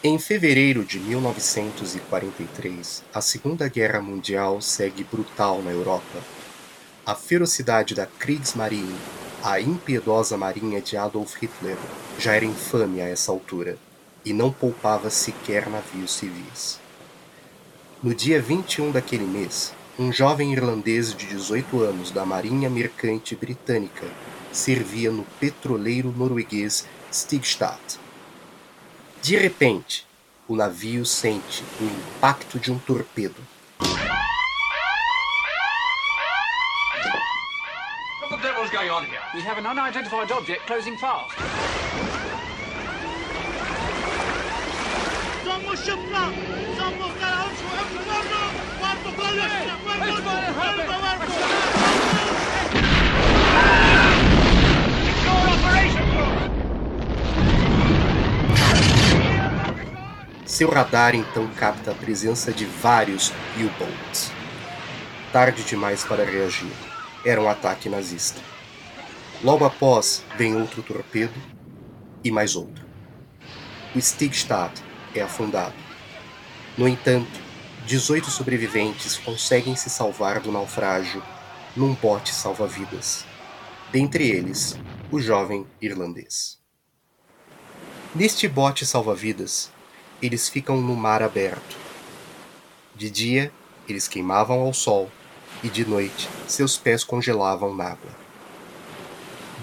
Em fevereiro de 1943, a Segunda Guerra Mundial segue brutal na Europa. A ferocidade da Kriegsmarine, a impiedosa marinha de Adolf Hitler, já era infame a essa altura e não poupava sequer navios civis. No dia 21 daquele mês, um jovem irlandês de 18 anos da Marinha Mercante Britânica servia no petroleiro norueguês Stigstad. De repente, o navio sente o impacto de um torpedo. What Seu radar então capta a presença de vários U-boats. Tarde demais para reagir. Era um ataque nazista. Logo após, vem outro torpedo e mais outro. O Stigstad é afundado. No entanto, 18 sobreviventes conseguem se salvar do naufrágio num bote salva-vidas. Dentre eles, o jovem irlandês. Neste bote salva-vidas, eles ficam no mar aberto. De dia, eles queimavam ao sol, e de noite, seus pés congelavam na água.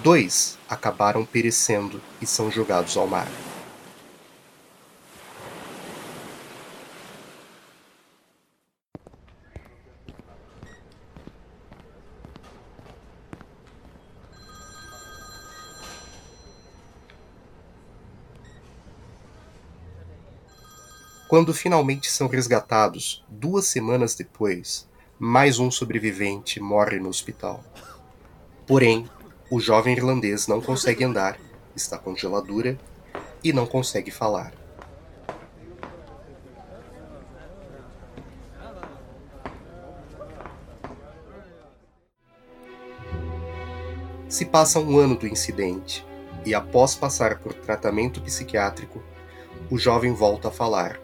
Dois acabaram perecendo e são jogados ao mar. Quando finalmente são resgatados, duas semanas depois, mais um sobrevivente morre no hospital. Porém, o jovem irlandês não consegue andar, está com geladura e não consegue falar. Se passa um ano do incidente e, após passar por tratamento psiquiátrico, o jovem volta a falar,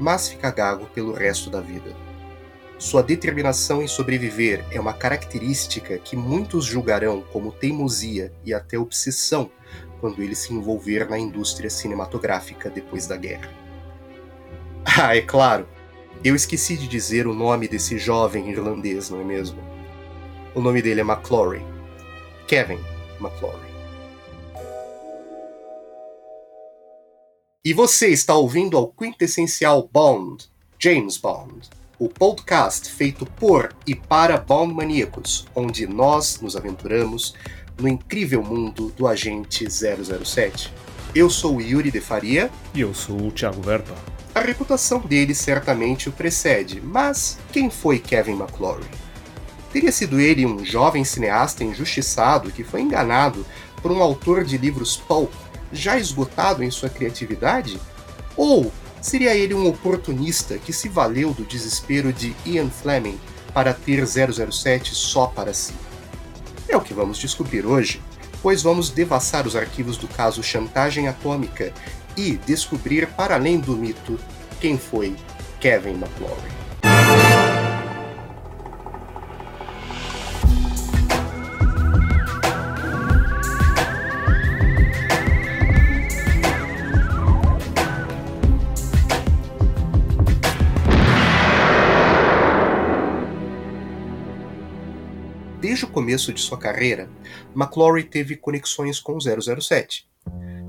mas fica gago pelo resto da vida. Sua determinação em sobreviver é uma característica que muitos julgarão como teimosia e até obsessão quando ele se envolver na indústria cinematográfica depois da guerra. Ah, é claro, eu esqueci de dizer o nome desse jovem irlandês, não é mesmo? O nome dele é McClory. Kevin McClory. E você está ouvindo ao quintessencial Bond, James Bond, o podcast feito por e para Bond maníacos, onde nós nos aventuramos no incrível mundo do agente 007. Eu sou o Yuri de Faria. E eu sou o Thiago Verpa. A reputação dele certamente o precede, mas quem foi Kevin McClory? Teria sido ele um jovem cineasta injustiçado que foi enganado por um autor de livros pulp já esgotado em sua criatividade? Ou seria ele um oportunista que se valeu do desespero de Ian Fleming para ter 007 só para si? É o que vamos descobrir hoje, pois vamos devassar os arquivos do caso Chantagem Atômica e descobrir, para além do mito, quem foi Kevin McClory. Desde o começo de sua carreira, McClory teve conexões com o 007.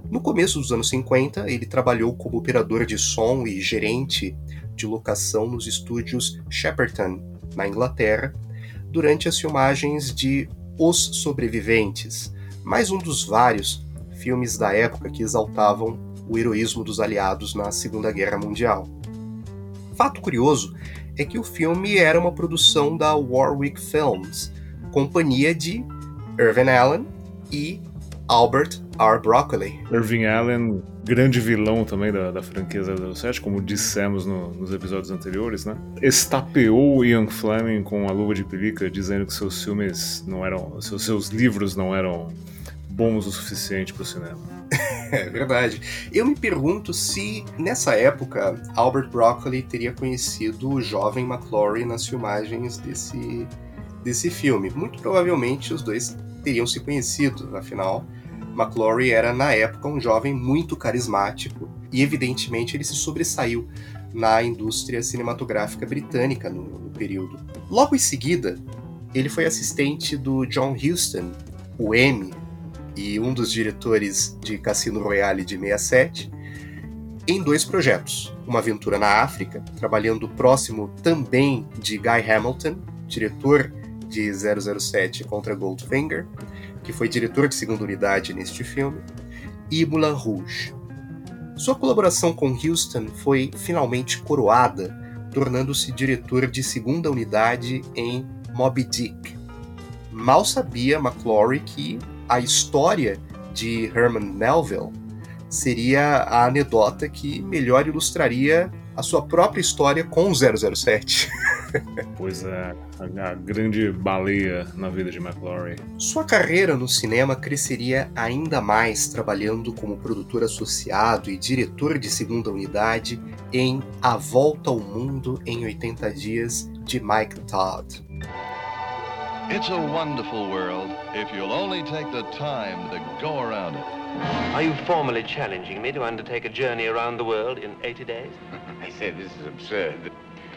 No começo dos anos 50, ele trabalhou como operador de som e gerente de locação nos estúdios Shepperton, na Inglaterra, durante as filmagens de Os Sobreviventes, mais um dos vários filmes da época que exaltavam o heroísmo dos aliados na Segunda Guerra Mundial. Fato curioso é que o filme era uma produção da Warwick Films, companhia de Irvin Allen e Albert R. Broccoli. Irving Allen, grande vilão também da, da franquia 007, como dissemos no, nos episódios anteriores, né? Estapeou Ian Fleming com a luva de pelica, dizendo que seus filmes não eram. seus, seus livros não eram bons o suficiente para o cinema. É verdade. Eu me pergunto se, nessa época, Albert Broccoli teria conhecido o jovem McClory nas filmagens desse, desse filme. Muito provavelmente os dois teriam se conhecido, afinal, McClory era, na época, um jovem muito carismático e, evidentemente, ele se sobressaiu na indústria cinematográfica britânica no, no período. Logo em seguida, ele foi assistente do John Huston, o M, e um dos diretores de Cassino Royale de 67, em dois projetos. Uma aventura na África, trabalhando próximo também de Guy Hamilton, diretor de 007 contra Goldfinger, que foi diretor de segunda unidade neste filme, e Moulin Rouge. Sua colaboração com Houston foi finalmente coroada, tornando-se diretor de segunda unidade em Moby Dick. Mal sabia McClory que a história de Herman Melville seria a anedota que melhor ilustraria a sua própria história com o 007. pois é, a, grande baleia na vida de McClory. Sua carreira no cinema cresceria ainda mais trabalhando como produtor associado e diretor de segunda unidade em A Volta ao Mundo em 80 Dias de Mike Todd. It's a wonderful world if you'll only take the time to go around it. Are you formally challenging me to undertake a journey around the world in 80 days? I say this is absurd.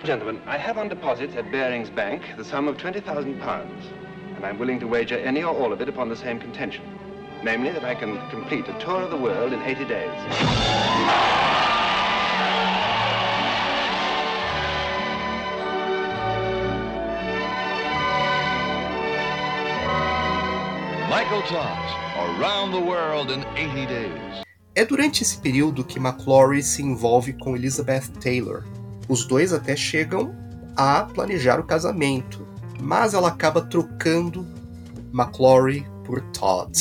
Gentlemen, I have on deposit at Baring's Bank the sum of £20,000, and I'm willing to wager any or all of it upon the same contention. Namely, that I can complete a tour of the world in 80 days. Michael Todd, Around the World in 80 Days. É durante esse período que McClory se envolve com Elizabeth Taylor. Os dois até chegam a planejar o casamento, mas ela acaba trocando McClory por Todd.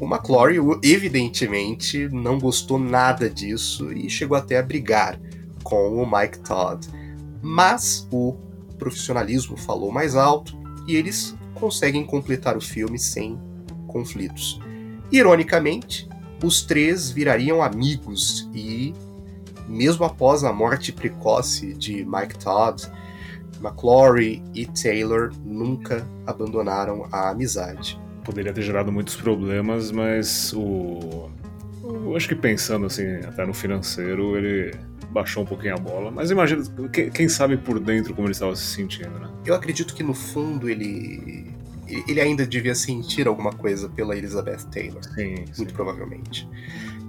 O McClory, evidentemente, não gostou nada disso e chegou até a brigar com o Mike Todd. Mas o profissionalismo falou mais alto e eles conseguem completar o filme sem conflitos. Ironicamente, os três virariam amigos e, mesmo após a morte precoce de Mike Todd, McClory e Taylor nunca abandonaram a amizade. Poderia ter gerado muitos problemas, mas o. Eu acho que pensando assim, até no financeiro, ele baixou um pouquinho a bola. Mas imagina, quem sabe por dentro como ele estava se sentindo, né? Eu acredito que no fundo ele ele ainda devia sentir alguma coisa pela Elizabeth Taylor. Sim, sim. Muito provavelmente.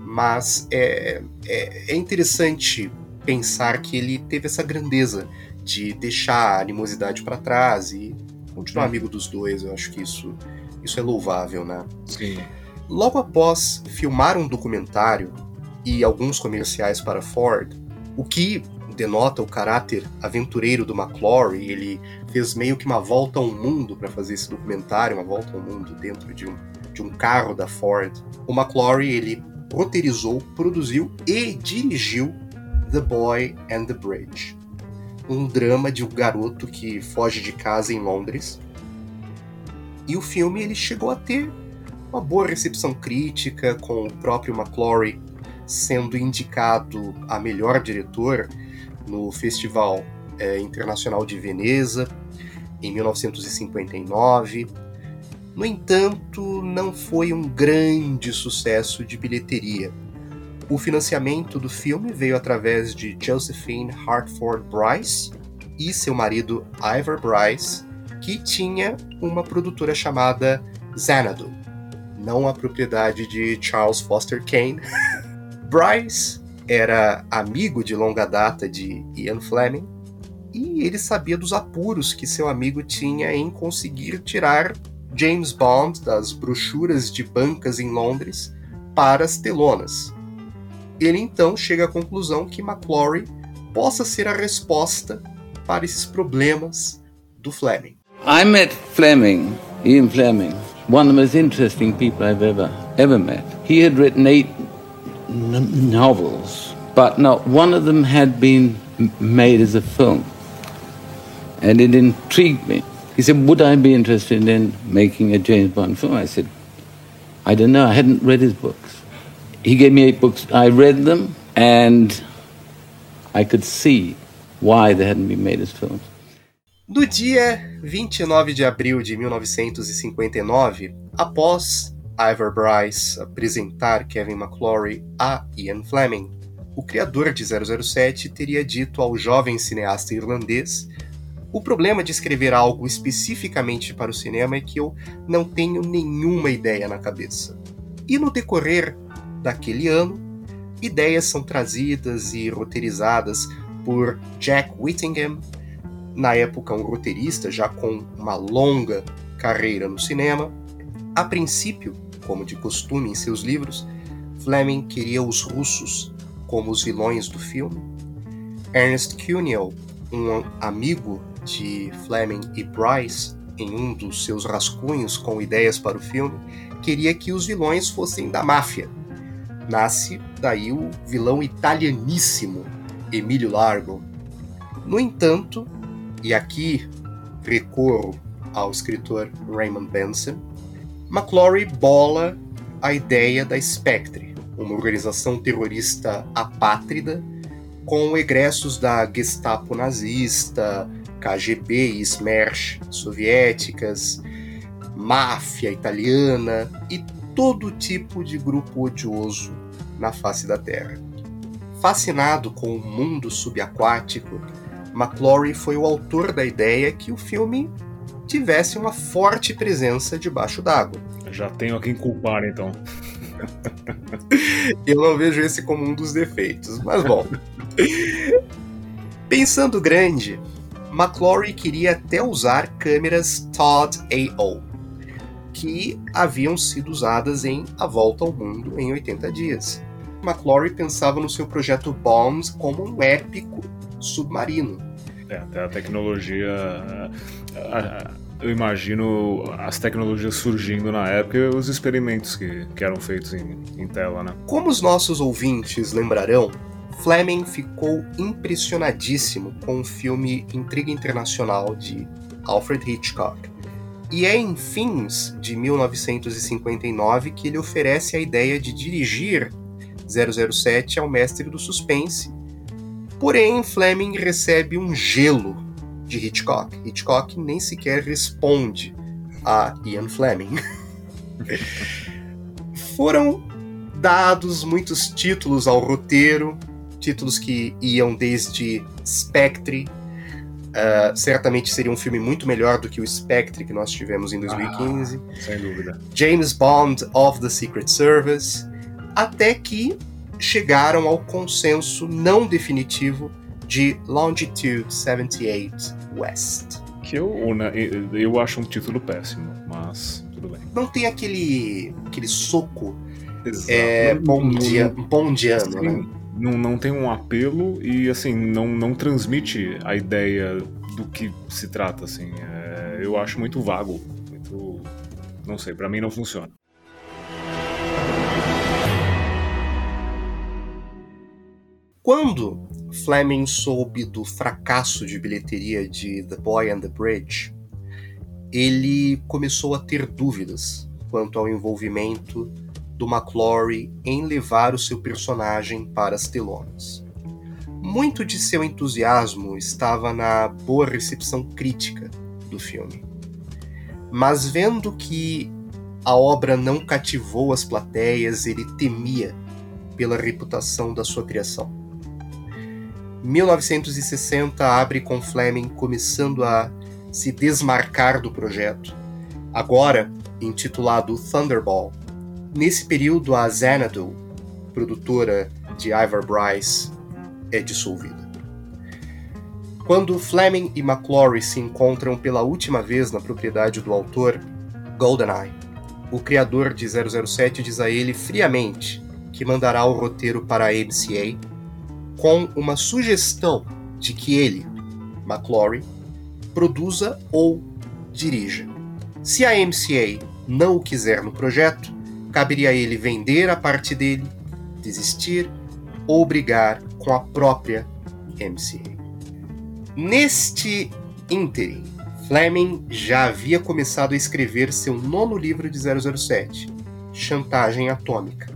Mas é, é, é, interessante pensar que ele teve essa grandeza de deixar a animosidade para trás e continuar hum. amigo dos dois. Eu acho que isso, isso é louvável, né? Sim. Logo após filmar um documentário e alguns comerciais para Ford, o que denota o caráter aventureiro do McClory. Ele fez meio que uma volta ao mundo para fazer esse documentário, uma volta ao mundo dentro de um, de um carro da Ford. O McClory ele roteirizou, produziu e dirigiu The Boy and the Bridge, um drama de um garoto que foge de casa em Londres. E o filme ele chegou a ter uma boa recepção crítica, com o próprio McClory sendo indicado a melhor diretor no Festival é, Internacional de Veneza, em 1959. No entanto, não foi um grande sucesso de bilheteria. O financiamento do filme veio através de Josephine Hartford Bryce e seu marido Ivor Bryce, que tinha uma produtora chamada Xanadu, não a propriedade de Charles Foster Kane. Bryce era amigo de longa data de Ian Fleming e ele sabia dos apuros que seu amigo tinha em conseguir tirar James Bond das brochuras de bancas em Londres para as telonas. Ele então chega à conclusão que McClory possa ser a resposta para esses problemas do Fleming. I met Fleming, Ian Fleming, one of the most interesting people I've ever ever met. He had written eight novels, but not one of them had been made as a film. And it intrigued me. He said, Would I be interested in making a James Bond film? I said, I don't know. I hadn't read his books. he gave me eight books. I read them, and I could see why they hadn't been made as films. No dia 29 de abril de 1959, após Ivor Bryce apresentar Kevin McClory a Ian Fleming, o criador de 007 teria dito ao jovem cineasta irlandês: O problema de escrever algo especificamente para o cinema é que eu não tenho nenhuma ideia na cabeça. E no decorrer daquele ano, ideias são trazidas e roteirizadas por Jack Whittingham, na época um roteirista já com uma longa carreira no cinema. A princípio, como de costume em seus livros, Fleming queria os russos como os vilões do filme. Ernest Cuneo, um amigo de Fleming e Bryce, em um dos seus rascunhos com ideias para o filme, queria que os vilões fossem da máfia. Nasce daí o vilão italianíssimo Emílio Largo. No entanto, e aqui recorro ao escritor Raymond Benson, McClory bola a ideia da Spectre, uma organização terrorista apátrida com egressos da Gestapo nazista, KGB e Smersh soviéticas, máfia italiana e todo tipo de grupo odioso na face da Terra. Fascinado com o mundo subaquático, McClory foi o autor da ideia que o filme tivesse uma forte presença debaixo d'água. Já tenho a quem culpar, então. Eu não vejo esse como um dos defeitos, mas bom. Pensando grande, McClory queria até usar câmeras Todd AO, que haviam sido usadas em A Volta ao Mundo em 80 Dias. McClory pensava no seu projeto Bombs como um épico submarino. É, até a tecnologia. Eu imagino as tecnologias surgindo na época e os experimentos que, que eram feitos em, em tela, né? Como os nossos ouvintes lembrarão, Fleming ficou impressionadíssimo com o filme Intriga Internacional de Alfred Hitchcock. E é em fins de 1959 que ele oferece a ideia de dirigir 007 ao mestre do suspense. Porém, Fleming recebe um gelo de Hitchcock. Hitchcock nem sequer responde a Ian Fleming. Foram dados muitos títulos ao roteiro, títulos que iam desde Spectre. Uh, certamente seria um filme muito melhor do que o Spectre que nós tivemos em 2015. Ah, sem dúvida. James Bond of the Secret Service. Até que chegaram ao consenso não definitivo de Longitude 78 West. Que eu, né, eu acho um título péssimo, mas tudo bem. Não tem aquele, aquele soco é, bondiano, bondiano né? Não, não tem um apelo e assim não, não transmite a ideia do que se trata assim. É, eu acho muito vago, muito não sei, para mim não funciona. Quando Fleming soube do fracasso de bilheteria de The Boy and the Bridge, ele começou a ter dúvidas quanto ao envolvimento do McClory em levar o seu personagem para as telonas. Muito de seu entusiasmo estava na boa recepção crítica do filme. Mas vendo que a obra não cativou as plateias, ele temia pela reputação da sua criação. 1960 abre com Fleming começando a se desmarcar do projeto, agora intitulado Thunderball. Nesse período, a Xanadu, produtora de Ivor Bryce, é dissolvida. Quando Fleming e McClory se encontram pela última vez na propriedade do autor, GoldenEye, o criador de 007 diz a ele friamente que mandará o roteiro para a MCA com uma sugestão de que ele, McClory, produza ou dirija. Se a MCA não o quiser no projeto, caberia a ele vender a parte dele, desistir ou brigar com a própria MCA. Neste ínterim, Fleming já havia começado a escrever seu nono livro de 007, Chantagem Atômica.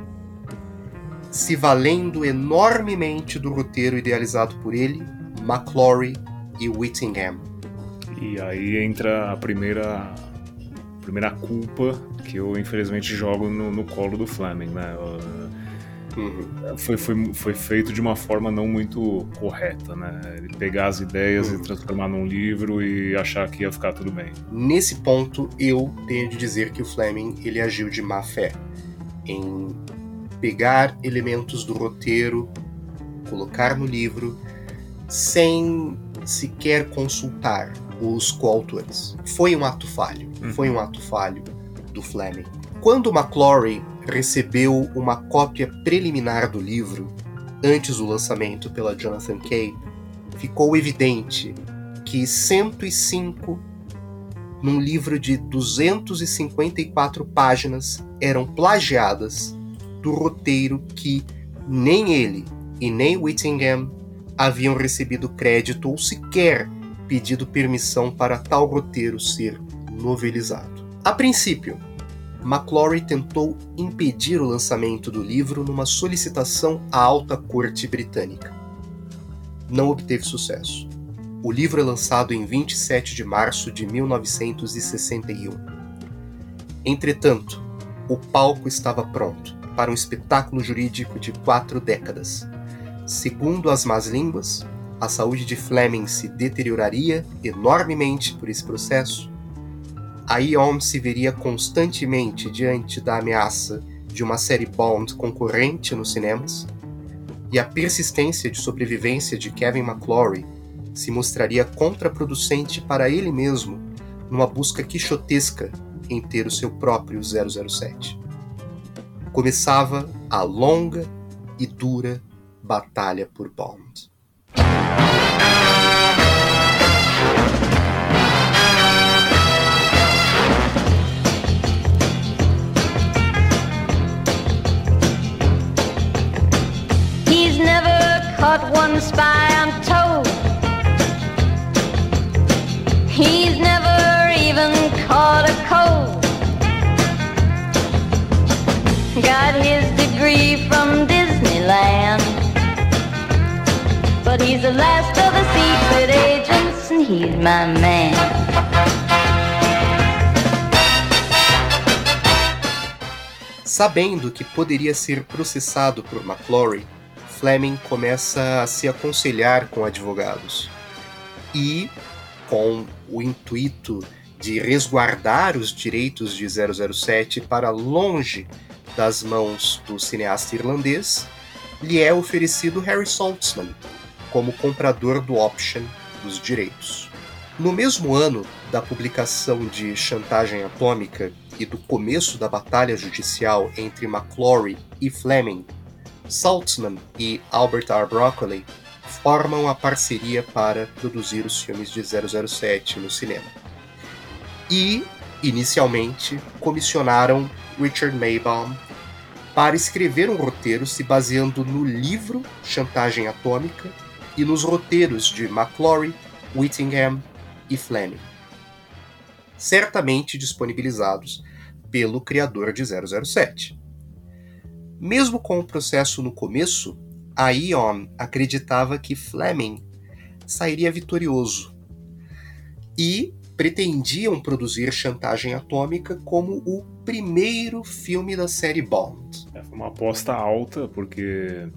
se valendo enormemente do roteiro idealizado por ele, McClory e Whittingham. E aí entra a primeira, primeira culpa que eu infelizmente jogo no, no colo do Fleming, né? Uhum. Foi, foi, foi feito de uma forma não muito correta, né? Ele pegar as ideias Uhum. e transformar num livro e achar que ia ficar tudo bem. Nesse ponto, eu tenho de dizer que o Fleming ele agiu de má fé em pegar elementos do roteiro, colocar no livro, sem sequer consultar os coautores. Foi um ato falho. Foi um ato falho do Fleming. Quando McClory recebeu uma cópia preliminar do livro, antes do lançamento pela Jonathan Cape, ficou evidente que 105 num livro de 254 páginas eram plagiadas do roteiro que nem ele e nem Whittingham haviam recebido crédito ou sequer pedido permissão para tal roteiro ser novelizado. A princípio, McClory tentou impedir o lançamento do livro numa solicitação à alta corte britânica. Não obteve sucesso. O livro é lançado em 27 de março de 1961. Entretanto, o palco estava pronto para um espetáculo jurídico de quatro décadas. Segundo as más línguas, a saúde de Fleming se deterioraria enormemente por esse processo. A IOM se veria constantemente diante da ameaça de uma série Bond concorrente nos cinemas, e a persistência de sobrevivência de Kevin McClory se mostraria contraproducente para ele mesmo numa busca quixotesca em ter o seu próprio 007. Começava a longa e dura batalha por Bond. Caught one spy, I'm told. He's never even caught a cold. Got his degree from Disneyland. But he's the last of the secret agents, and he's my man. Sabendo que poderia ser processado por McClory, Fleming começa a se aconselhar com advogados. E, com o intuito de resguardar os direitos de 007 para longe das mãos do cineasta irlandês, lhe é oferecido Harry Saltzman como comprador do option dos direitos. No mesmo ano da publicação de Chantagem Atômica e do começo da batalha judicial entre McClory e Fleming, Saltzman e Albert R. Broccoli formam a parceria para produzir os filmes de 007 no cinema. E, inicialmente, comissionaram Richard Maybaum para escrever um roteiro se baseando no livro Chantagem Atômica e nos roteiros de McClory, Whittingham e Fleming, certamente disponibilizados pelo criador de 007. Mesmo com o processo no começo, a Eon acreditava que Fleming sairia vitorioso e pretendiam produzir Chantagem Atômica como o primeiro filme da série Bond. É, uma aposta alta, porque.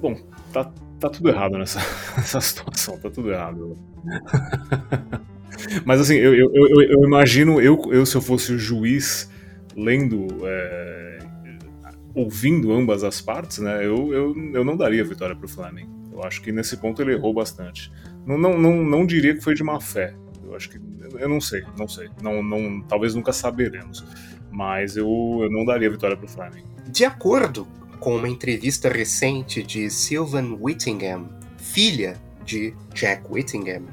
Bom, tá, tá tudo errado nessa, nessa situação, tá tudo errado. Mas assim, eu, eu, eu, eu imagino, eu, eu se eu fosse o juiz lendo, é, ouvindo ambas as partes, né, eu, eu, eu não daria vitória pro Fleming. Eu acho que nesse ponto ele errou bastante. Não, não, não, não diria que foi de má fé. Eu acho que. Eu não sei, não sei. Não, não, talvez nunca saberemos. Mas eu, eu não daria vitória pro Fleming. De acordo com uma entrevista recente de Sylvan Whittingham, filha de Jack Whittingham,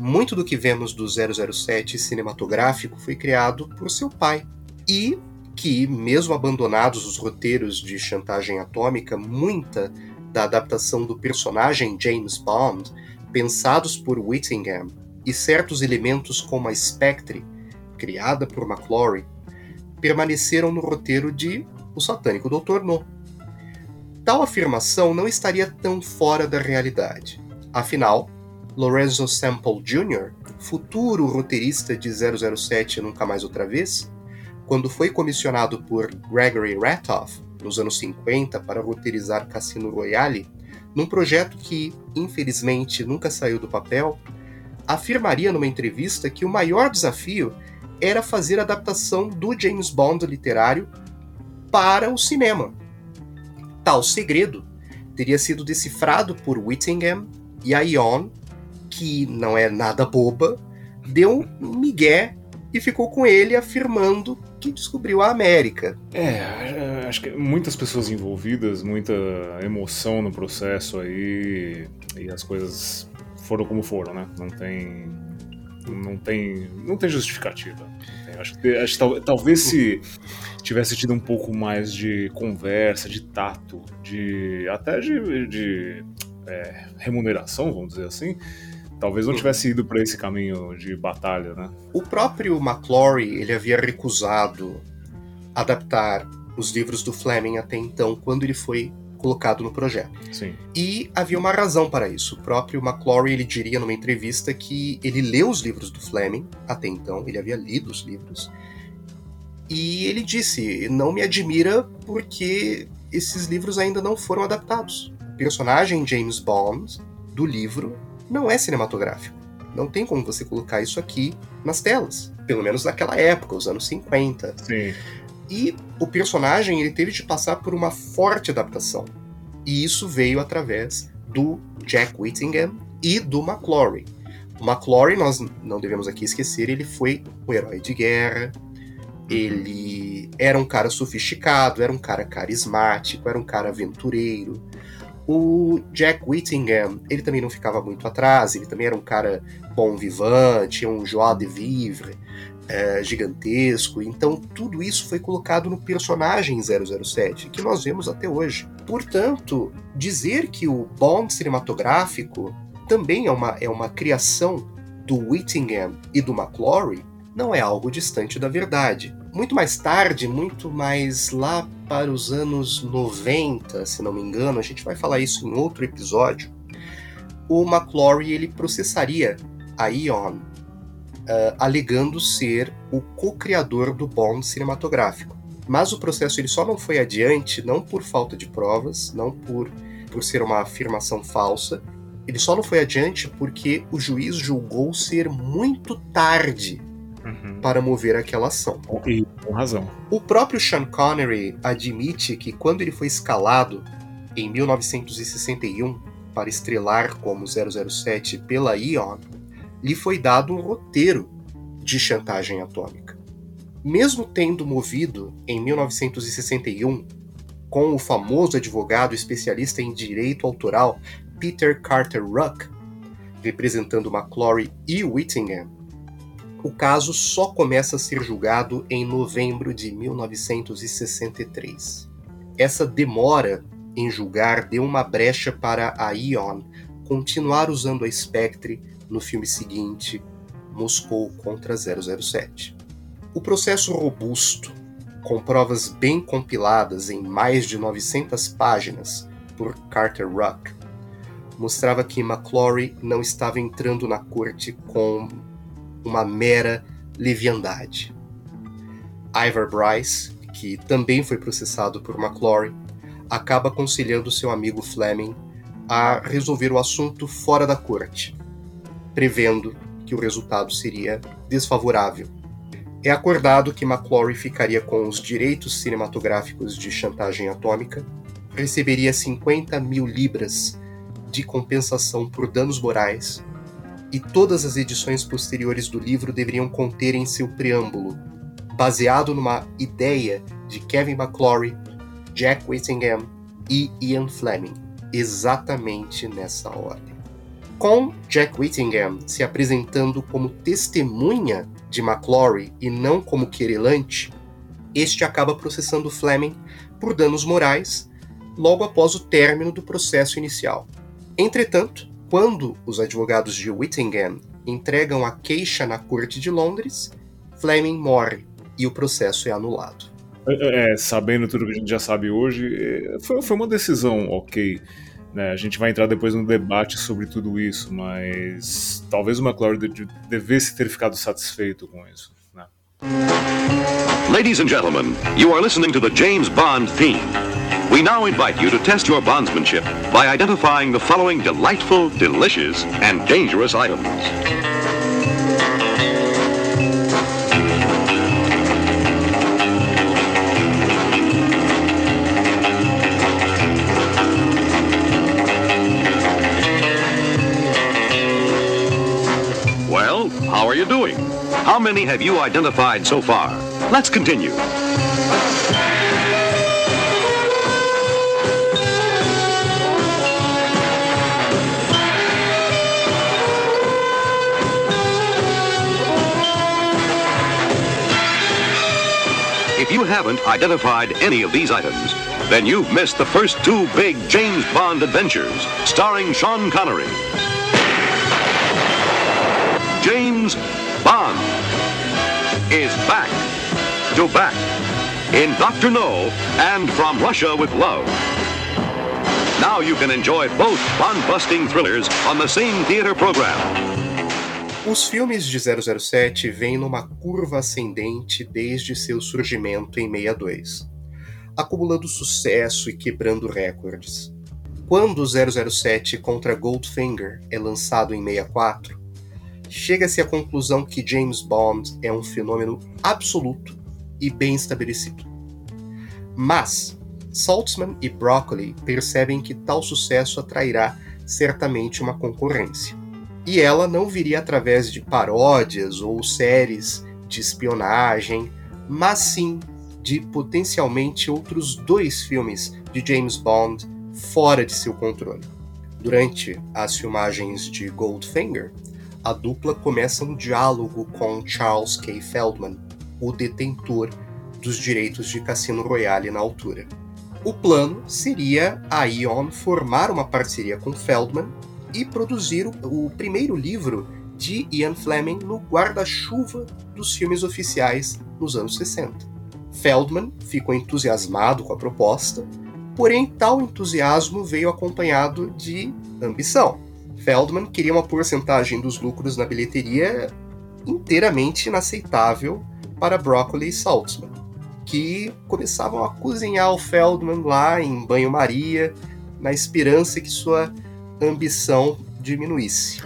muito do que vemos do 007 cinematográfico foi criado por seu pai. E que, mesmo abandonados os roteiros de chantagem atômica, muita da adaptação do personagem James Bond, pensados por Whittingham, e certos elementos como a Spectre, criada por McClory, permaneceram no roteiro de O Satânico Dr. No. Tal afirmação não estaria tão fora da realidade. Afinal, Lorenzo Sample Jr., futuro roteirista de 007 Nunca Mais Outra Vez, quando foi comissionado por Gregory Ratoff nos anos 50 para roteirizar Cassino Royale, num projeto que, infelizmente, nunca saiu do papel, afirmaria numa entrevista que o maior desafio era fazer a adaptação do James Bond literário para o cinema. Tal segredo teria sido decifrado por Whittingham e a Ion, que não é nada boba, deu um migué e ficou com ele afirmando que descobriu a América. É, acho que muitas pessoas envolvidas, muita emoção no processo aí, e as coisas foram como foram, né? Não tem. Não tem. Não tem justificativa. Tem. Acho que, acho que talvez se tivesse tido um pouco mais de conversa, de tato, de. até de, de é, remuneração, vamos dizer assim, talvez não tivesse ido para esse caminho de batalha, né? O próprio McClory ele havia recusado adaptar os livros do Fleming até então, quando ele foi colocado no projeto. Sim. E havia uma razão para isso. O próprio McClory ele diria numa entrevista que ele leu os livros do Fleming até então, ele havia lido os livros. E ele disse: "Não me admira porque esses livros ainda não foram adaptados. O personagem James Bond do livro não é cinematográfico. Não tem como você colocar isso aqui nas telas. Pelo menos naquela época, os anos 50. Sim. E o personagem ele teve de passar por uma forte adaptação. E isso veio através do Jack Whittingham e do McClory. O McClory, nós não devemos aqui esquecer, ele foi um herói de guerra, ele era um cara sofisticado, era um cara carismático, era um cara aventureiro. O Jack Whittingham, ele também não ficava muito atrás, ele também era um cara bom vivant, tinha um joie de vivre é, gigantesco. Então tudo isso foi colocado no personagem 007, que nós vemos até hoje. Portanto, dizer que o Bond cinematográfico também é uma, é uma criação do Whittingham e do McClory não é algo distante da verdade. Muito mais tarde, muito mais lá para os anos 90, se não me engano, a gente vai falar isso em outro episódio, o McClory ele processaria a Eon, uh, alegando ser o co-criador do Bond cinematográfico. Mas o processo ele só não foi adiante, não por falta de provas, não por, por ser uma afirmação falsa, ele só não foi adiante porque o juiz julgou ser muito tarde. Para mover aquela ação. E com razão. O próprio Sean Connery admite que quando ele foi escalado em 1961 para estrelar como 007 pela Eon, lhe foi dado um roteiro de chantagem atômica. Mesmo tendo movido em 1961 com o famoso advogado especialista em direito autoral Peter Carter Ruck, representando McClory e Whittingham, o caso só começa a ser julgado em novembro de 1963. Essa demora em julgar deu uma brecha para a Eon continuar usando a Spectre no filme seguinte, Moscou contra 007. O processo robusto, com provas bem compiladas em mais de 900 páginas por Carter Ruck, mostrava que McClory não estava entrando na corte com uma mera leviandade. Ivor Bryce, que também foi processado por McClory, acaba aconselhando seu amigo Fleming a resolver o assunto fora da corte, prevendo que o resultado seria desfavorável. É acordado que McClory ficaria com os direitos cinematográficos de chantagem atômica, receberia 50 mil libras de compensação por danos morais e todas as edições posteriores do livro deveriam conter em seu preâmbulo, baseado numa ideia de Kevin McClory, Jack Whittingham e Ian Fleming, exatamente nessa ordem. Com Jack Whittingham se apresentando como testemunha de McClory e não como querelante, este acaba processando Fleming por danos morais logo após o término do processo inicial. Entretanto, quando os advogados de Whittingham entregam a queixa na corte de Londres, Fleming morre e o processo é anulado. é, sabendo tudo que a gente já sabe hoje, é, foi, foi uma decisão ok. Né? A gente vai entrar depois no debate sobre tudo isso, mas talvez o de- devesse ter ficado satisfeito com isso. Né? Ladies and gentlemen, you are listening to the James Bond theme. We now invite you to test your bondsmanship by identifying the following delightful, delicious, and dangerous items. Well, how are you doing? How many have you identified so far? Let's continue. You haven't identified any of these items, then you've missed the first two big James Bond adventures, starring Sean Connery. James Bond is back to back in Dr. No and From Russia with Love. Now you can enjoy both Bond busting thrillers on the same theater program. Os filmes de 007 vêm numa curva ascendente desde seu surgimento em 62, acumulando sucesso e quebrando recordes. Quando o 007 contra Goldfinger é lançado em 64, chega-se à conclusão que James Bond é um fenômeno absoluto e bem estabelecido. Mas Saltzman e Broccoli percebem que tal sucesso atrairá certamente uma concorrência. E ela não viria através de paródias ou séries de espionagem, mas sim de potencialmente outros dois filmes de James Bond fora de seu controle. Durante as filmagens de Goldfinger, a dupla começa um diálogo com Charles K. Feldman, o detentor dos direitos de Cassino Royale na altura. O plano seria a Ion formar uma parceria com Feldman e produzir o, o primeiro livro de Ian Fleming no guarda-chuva dos filmes oficiais nos anos 60. Feldman ficou entusiasmado com a proposta, porém tal entusiasmo veio acompanhado de ambição. Feldman queria uma porcentagem dos lucros na bilheteria inteiramente inaceitável para Broccoli e Saltzman, que começavam a cozinhar o Feldman lá em banho-maria, na esperança que sua ambição diminuísse.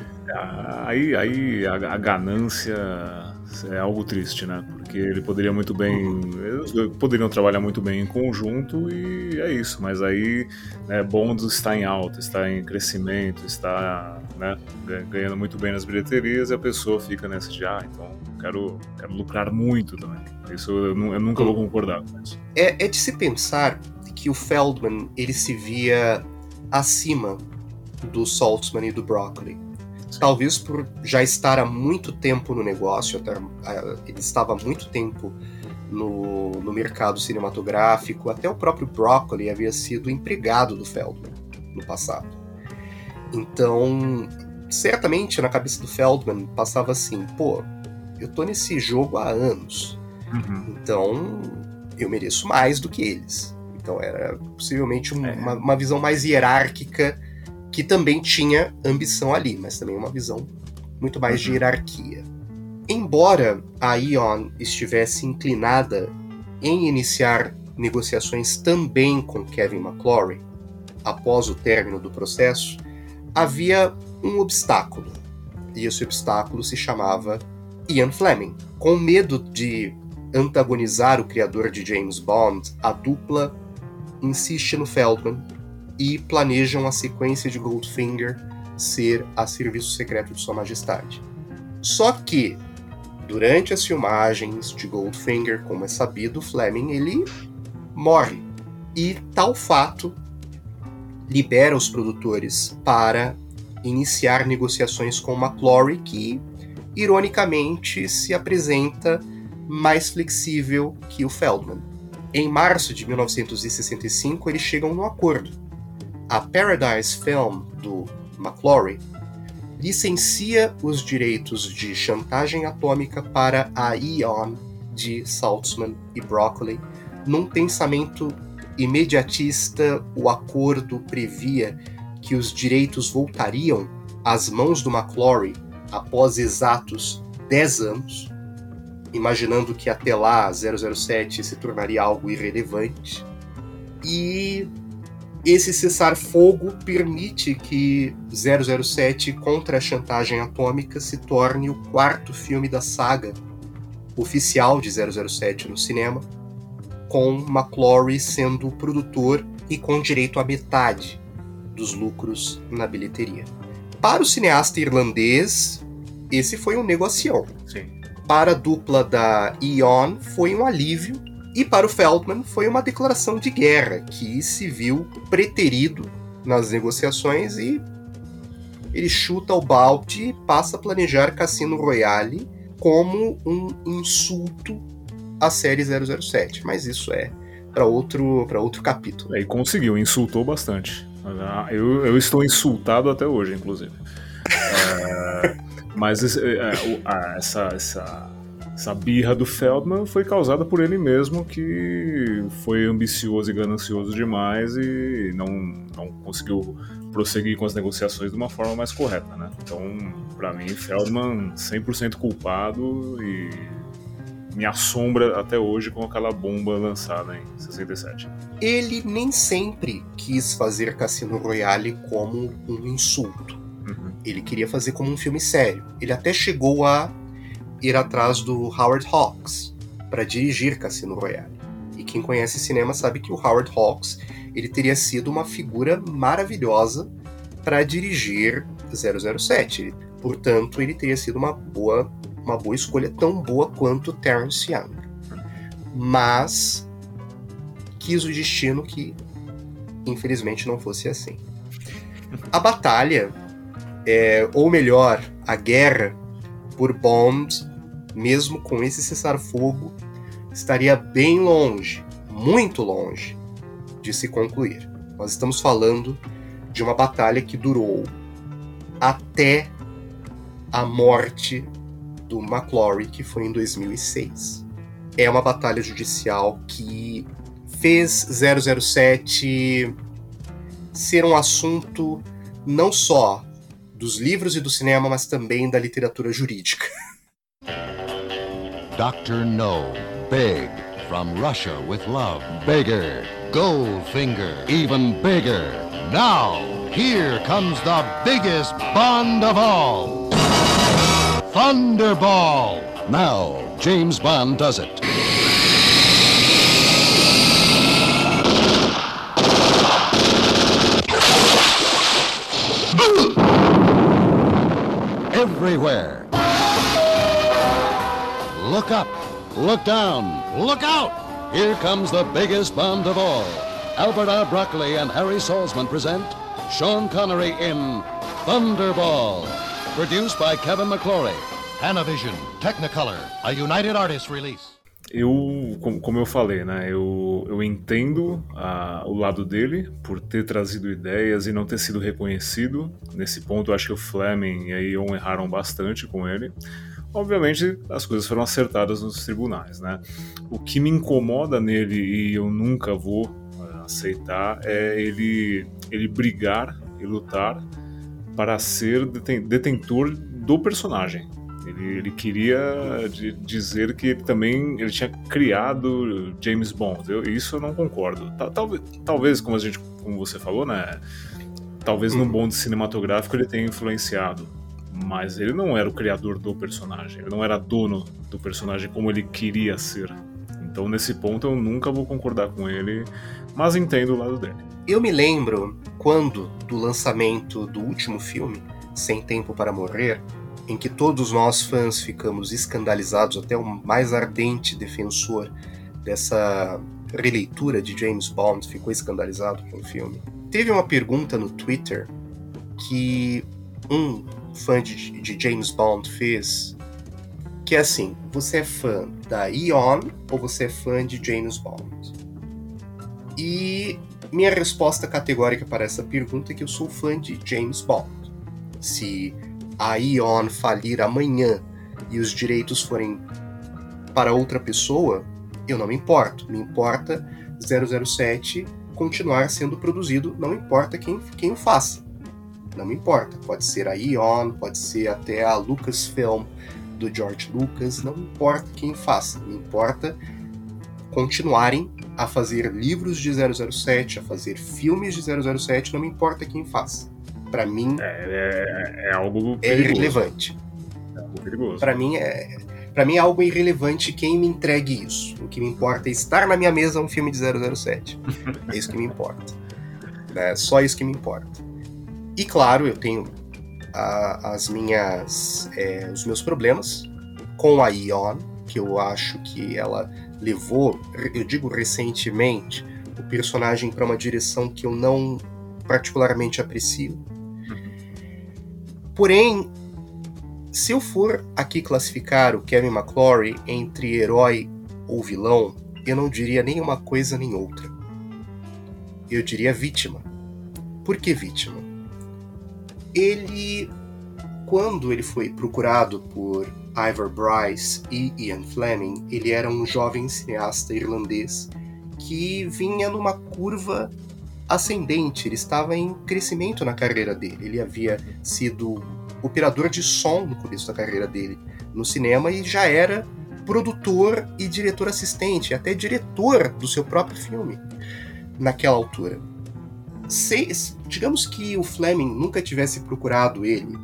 Aí, aí a, a ganância é algo triste, né? Porque ele poderia muito bem. Eles poderiam trabalhar muito bem em conjunto e é isso. Mas aí, né, Bond está em alta, está em crescimento, está né, ganhando muito bem nas bilheterias e a pessoa fica nessa de, ah, então quero, quero lucrar muito também. Isso eu, eu nunca vou concordar com isso. É, é de se pensar que o Feldman ele se via acima do Saltzman e do Broccoli. Talvez por já estar há muito tempo no negócio, até, ah, ele estava há muito tempo no, no mercado cinematográfico, até o próprio Broccoli havia sido empregado do Feldman no passado. Então, certamente na cabeça do Feldman passava assim: pô, eu tô nesse jogo há anos, então eu mereço mais do que eles. Então era possivelmente um- uma, uma visão mais hierárquica que também tinha ambição ali, mas também uma visão muito mais de hierarquia. Embora a Ion estivesse inclinada em iniciar negociações também com Kevin McClory, após o término do processo, havia um obstáculo. E esse obstáculo se chamava Ian Fleming. Com medo de antagonizar o criador de James Bond, a dupla insiste no Feldman e planejam a sequência de Goldfinger ser a serviço secreto de Sua Majestade. Só que, durante as filmagens de Goldfinger, como é sabido, Fleming ele morre. E tal fato libera os produtores para iniciar negociações com McClory, que ironicamente se apresenta mais flexível que o Feldman. Em março de 1965, eles chegam num acordo. A Paradise Film do McClory licencia os direitos de chantagem atômica para a Eon de Saltzman e Broccoli num pensamento imediatista, o acordo previa que os direitos voltariam às mãos do McClory após exatos 10 anos, imaginando que até lá 007 se tornaria algo irrelevante. E esse cessar-fogo permite que 007 contra a chantagem atômica se torne o quarto filme da saga oficial de 007 no cinema, com McClory sendo o produtor e com direito à metade dos lucros na bilheteria. Para o cineasta irlandês, esse foi um negocião. Sim. Para a dupla da Eon, foi um alívio. E para o Feldman, foi uma declaração de guerra, que se viu preterido nas negociações e ele chuta o balde e passa a planejar Cassino Royale como um insulto à série 007. Mas isso é para outro, outro capítulo. E conseguiu, insultou bastante. Eu, eu estou insultado até hoje, inclusive. É, mas é, essa, essa, essa birra do Feldman foi causada por ele mesmo, que foi ambicioso e ganancioso demais e não, não conseguiu prosseguir com as negociações de uma forma mais correta, né? Então, para mim, Feldman 100% culpado e me assombra até hoje com aquela bomba lançada em 67. Ele nem sempre quis fazer Cassino Royale como um insulto. Uhum. Ele queria fazer como um filme sério. Ele até chegou a ir atrás do Howard Hawks para dirigir Cassino Royale. E quem conhece cinema sabe que o Howard Hawks ele teria sido uma figura maravilhosa para dirigir 007. Portanto, ele teria sido uma boa uma boa escolha, tão boa quanto Terence Young. Mas quis o destino que, infelizmente, não fosse assim. A batalha, é, ou melhor, a guerra por Bond, mesmo com esse cessar-fogo, estaria bem longe, muito longe, de se concluir. Nós estamos falando de uma batalha que durou até a morte do McClory, que foi em 2006. É uma batalha judicial que fez 007 ser um assunto não só dos livros e do cinema, mas também da literatura jurídica. Dr. No, big, from Russia with love, bigger, Goldfinger, even bigger. Now, here comes the biggest Bond of all. Thunderball! Now, James Bond does it. Everywhere. Look up, look down, look out! Here comes the biggest Bond of all. Albert R. Broccoli and Harry Salzman present Sean Connery in Thunderball. Produced by Kevin McClory. Panavision, Technicolor, a United Artists release. Eu, como eu falei, né, eu, eu entendo a, o lado dele por ter trazido ideias e não ter sido reconhecido. Nesse ponto, eu acho que o Fleming e a Ion erraram bastante com ele. Obviamente, as coisas foram acertadas nos tribunais, né? O que me incomoda nele e eu nunca vou uh, aceitar é ele, ele brigar e lutar para ser detentor do personagem. Ele, ele queria dizer que ele também ele tinha criado James Bond. Eu, isso eu não concordo. Talvez, talvez como a gente, como você falou, né? Talvez no Bond cinematográfico ele tenha influenciado, mas ele não era o criador do personagem. Ele não era dono do personagem como ele queria ser. Então nesse ponto eu nunca vou concordar com ele, mas entendo o lado dele. Eu me lembro quando, do lançamento do último filme, Sem Tempo para Morrer, em que todos nós fãs ficamos escandalizados, até o mais ardente defensor dessa releitura de James Bond ficou escandalizado com o filme. Teve uma pergunta no Twitter que um fã de, de James Bond fez, que é assim: você é fã da Eon ou você é fã de James Bond? E minha resposta categórica para essa pergunta é que eu sou fã de James Bond. Se a Ion falir amanhã e os direitos forem para outra pessoa, eu não me importo. Me importa 007 continuar sendo produzido, não importa quem, quem o faça. Não me importa. Pode ser a Eon, pode ser até a Lucasfilm do George Lucas, não importa quem faça. Me importa continuarem a fazer livros de 007, a fazer filmes de 007, não me importa quem faça. Para mim é, é, é algo é irrelevante. É algo perigoso. Para mim é para mim é algo irrelevante quem me entregue isso. O que me importa é estar na minha mesa um filme de 007. é isso que me importa. É só isso que me importa. E claro, eu tenho a, as minhas é, os meus problemas com a Ion, que eu acho que ela levou, eu digo recentemente, o personagem para uma direção que eu não particularmente aprecio. Porém, se eu for aqui classificar o Kevin McClory entre herói ou vilão, eu não diria nem uma coisa nem outra. Eu diria vítima. Por que vítima? Ele, quando ele foi procurado por Ivor Bryce e Ian Fleming, ele era um jovem cineasta irlandês que vinha numa curva ascendente, ele estava em crescimento na carreira dele. Ele havia sido operador de som no começo da carreira dele no cinema e já era produtor e diretor assistente, até diretor do seu próprio filme naquela altura. Se, digamos que o Fleming nunca tivesse procurado ele,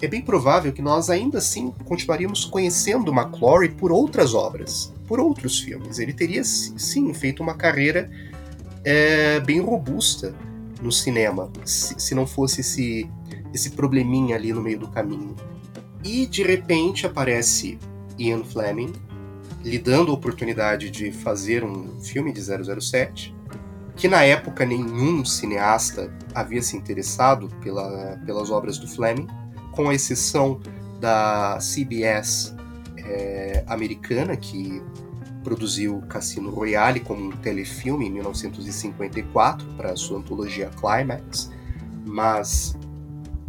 é bem provável que nós ainda assim continuaríamos conhecendo McClory por outras obras, por outros filmes. Ele teria sim feito uma carreira é, bem robusta no cinema, se, se não fosse esse esse probleminha ali no meio do caminho. E de repente aparece Ian Fleming lhe dando a oportunidade de fazer um filme de 007, que na época nenhum cineasta havia se interessado pela, pelas obras do Fleming, com exceção da CBS é, americana, que produziu Cassino Royale como um telefilme em 1954 para sua antologia Climax, mas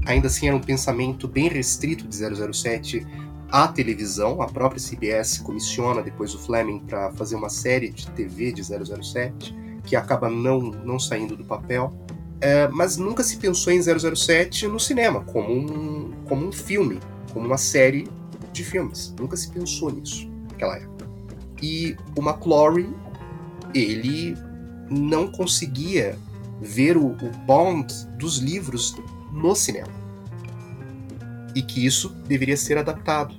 ainda assim era um pensamento bem restrito de 007 à televisão. A própria CBS comissiona depois o Fleming para fazer uma série de TV de 007, que acaba não, não saindo do papel. É, mas nunca se pensou em 007 no cinema, como um, como um filme, como uma série de filmes. Nunca se pensou nisso naquela época. E o McClory, ele não conseguia ver o, o Bond dos livros no cinema. E que isso deveria ser adaptado.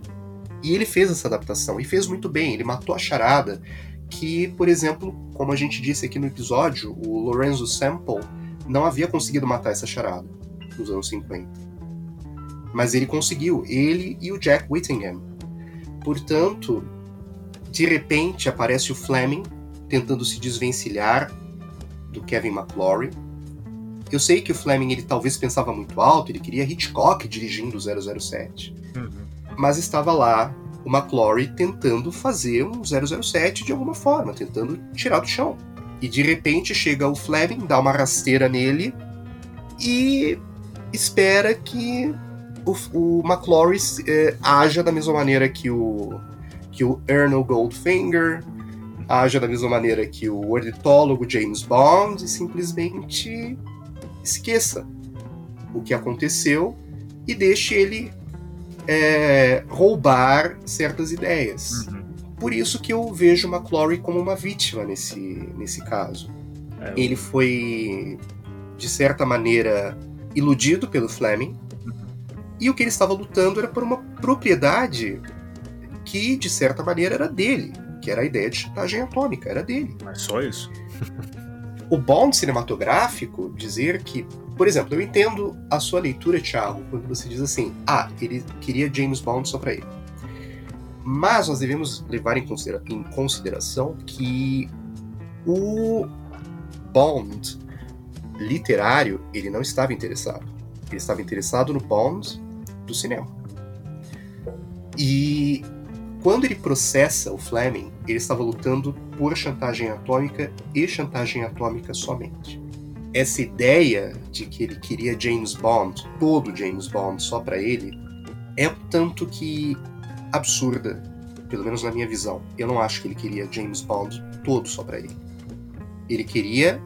E ele fez essa adaptação, e fez muito bem. Ele matou a charada que, por exemplo, como a gente disse aqui no episódio, o Lorenzo Sample não havia conseguido matar essa charada nos anos 50. Mas ele conseguiu, ele e o Jack Whittingham. Portanto, de repente aparece o Fleming tentando se desvencilhar do Kevin McClory, eu sei que o Fleming ele talvez pensava muito alto, ele queria Hitchcock dirigindo 007. Uhum. Mas estava lá o McClory tentando fazer um 007 de alguma forma, tentando tirar do chão. E de repente chega o Fleming, dá uma rasteira nele e espera que o, o McClory eh, haja da mesma maneira que o, que o Erno Goldfinger, haja da mesma maneira que o ornitólogo James Bond e simplesmente esqueça o que aconteceu e deixe ele é, roubar certas ideias. Uhum. Por isso que eu vejo McClory como uma vítima nesse, nesse caso. É, eu... Ele foi, de certa maneira, iludido pelo Fleming, uhum. e o que ele estava lutando era por uma propriedade que, de certa maneira, era dele, que era a ideia de chantagem atômica, era dele. Mas só isso. o Bond cinematográfico dizer que, por exemplo, eu entendo a sua leitura, Thiago, quando você diz assim: ah, ele queria James Bond só para ele. Mas nós devemos levar em, considera em consideração que o Bond literário ele não estava interessado. Ele estava interessado no Bond do cinema. E quando ele processa o Fleming, ele estava lutando por chantagem atômica e chantagem atômica somente. Essa ideia de que ele queria James Bond, todo James Bond só para ele, é tanto que absurda. pelo menos na minha visão, eu não acho que ele queria James Bond todo só para ele. Ele queria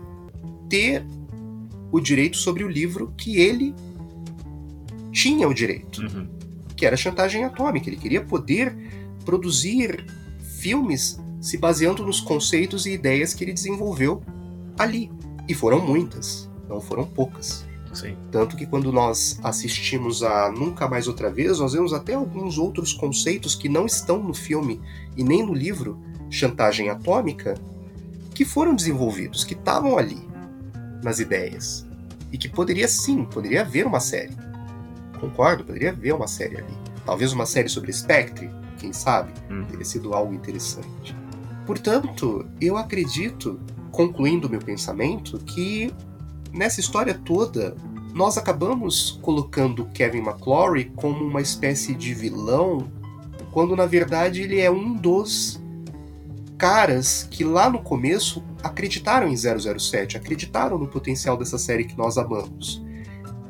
ter o direito sobre o livro que ele tinha o direito, Uhum. que era chantagem atômica. Ele queria poder produzir filmes se baseando nos conceitos e ideias que ele desenvolveu ali. E foram muitas, não foram poucas. Sim. Tanto que quando nós assistimos a Nunca Mais Outra Vez, nós vemos até alguns outros conceitos que não estão no filme e nem no livro Chantagem Atômica, que foram desenvolvidos, que estavam ali nas ideias. E que poderia sim, poderia haver uma série. Concordo, poderia haver uma série ali. Talvez uma série sobre Spectre, quem sabe? Uhum. Teria sido algo interessante. Portanto, eu acredito, concluindo meu pensamento, que nessa história toda nós acabamos colocando Kevin McClory como uma espécie de vilão, quando na verdade ele é um dos caras que lá no começo acreditaram em 007, acreditaram no potencial dessa série que nós amamos.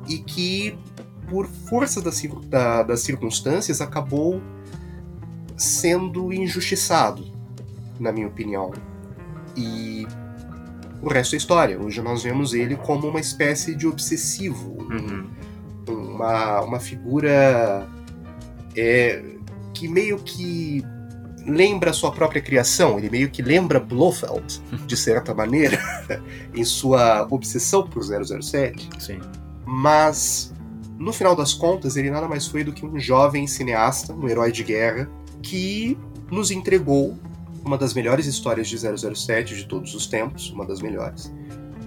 E que, por força das, da- das circunstâncias, acabou sendo injustiçado, na minha opinião. E o resto é história. Hoje nós vemos ele como uma espécie de obsessivo, Uhum. uma, uma figura é, que meio que lembra a sua própria criação, ele meio que lembra Blofeld, de certa maneira, em sua obsessão por 007. Sim. Mas, no final das contas, ele nada mais foi do que um jovem cineasta, um herói de guerra, que nos entregou uma das melhores histórias de 007 de todos os tempos, uma das melhores.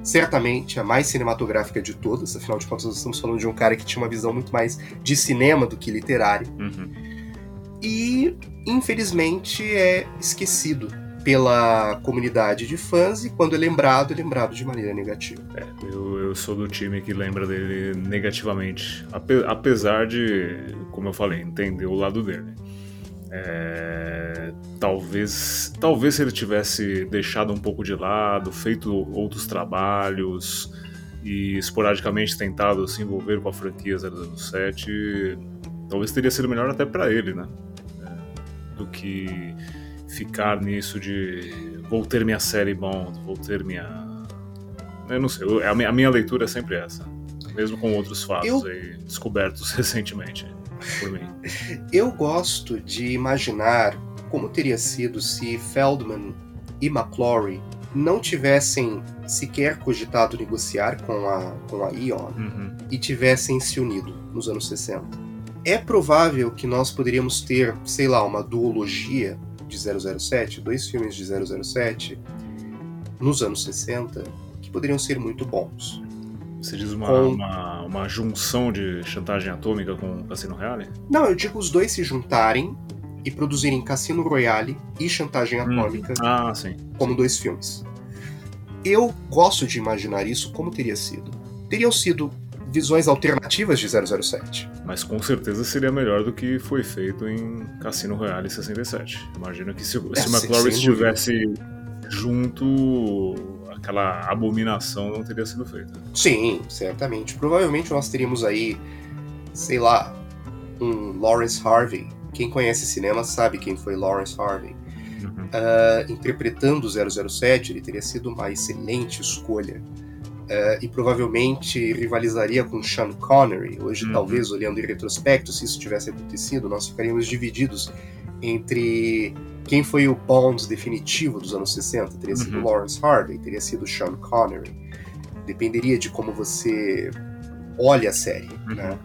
Certamente a mais cinematográfica de todas, afinal de contas, nós estamos falando de um cara que tinha uma visão muito mais de cinema do que literária. Uhum. E, infelizmente, é esquecido pela comunidade de fãs e, quando é lembrado, é lembrado de maneira negativa. É, eu, eu sou do time que lembra dele negativamente. Ape- apesar de, como eu falei, entender o lado dele. É, talvez, talvez se ele tivesse deixado um pouco de lado, feito outros trabalhos e esporadicamente tentado se envolver com a franquia 007, talvez teria sido melhor até pra ele, né? É, do que ficar nisso de vou ter minha série Bond, vou ter minha eu não sei, eu- a minha, a minha leitura é sempre essa. Mesmo com outros fatos Eu- aí descobertos recentemente por mim. Eu gosto de imaginar como teria sido se Feldman e McClory não tivessem sequer cogitado negociar com a, com a Eon Uhum. e tivessem se unido nos anos 60. É provável que nós poderíamos ter, sei lá, uma duologia de 007, dois filmes de 007 nos anos 60 que poderiam ser muito bons. Você diz uma, Com- uma, uma junção de chantagem atômica com Cassino Royale? Não, eu digo os dois se juntarem e produzirem Cassino Royale e Chantagem Hum. Atômica Ah, sim. como dois filmes. Eu gosto de imaginar isso como teria sido. Teriam sido visões alternativas de 007. Mas com certeza seria melhor do que foi feito em Cassino Royale 67. Imagino que se, É, se McClory estivesse junto, aquela abominação não teria sido feita. Sim, certamente. Provavelmente nós teríamos aí, sei lá, um Lawrence Harvey. Quem conhece cinema sabe quem foi Lawrence Harvey. Uhum. Ah, interpretando o 007, ele teria sido uma excelente escolha. Ah, e provavelmente rivalizaria com Sean Connery. Hoje, Uhum. talvez, olhando em retrospecto, se isso tivesse acontecido, nós ficaríamos divididos entre quem foi o Bond definitivo dos anos 60. Teria sido Uhum. Lawrence Harvey, teria sido Sean Connery. Dependeria de como você olha a série. né?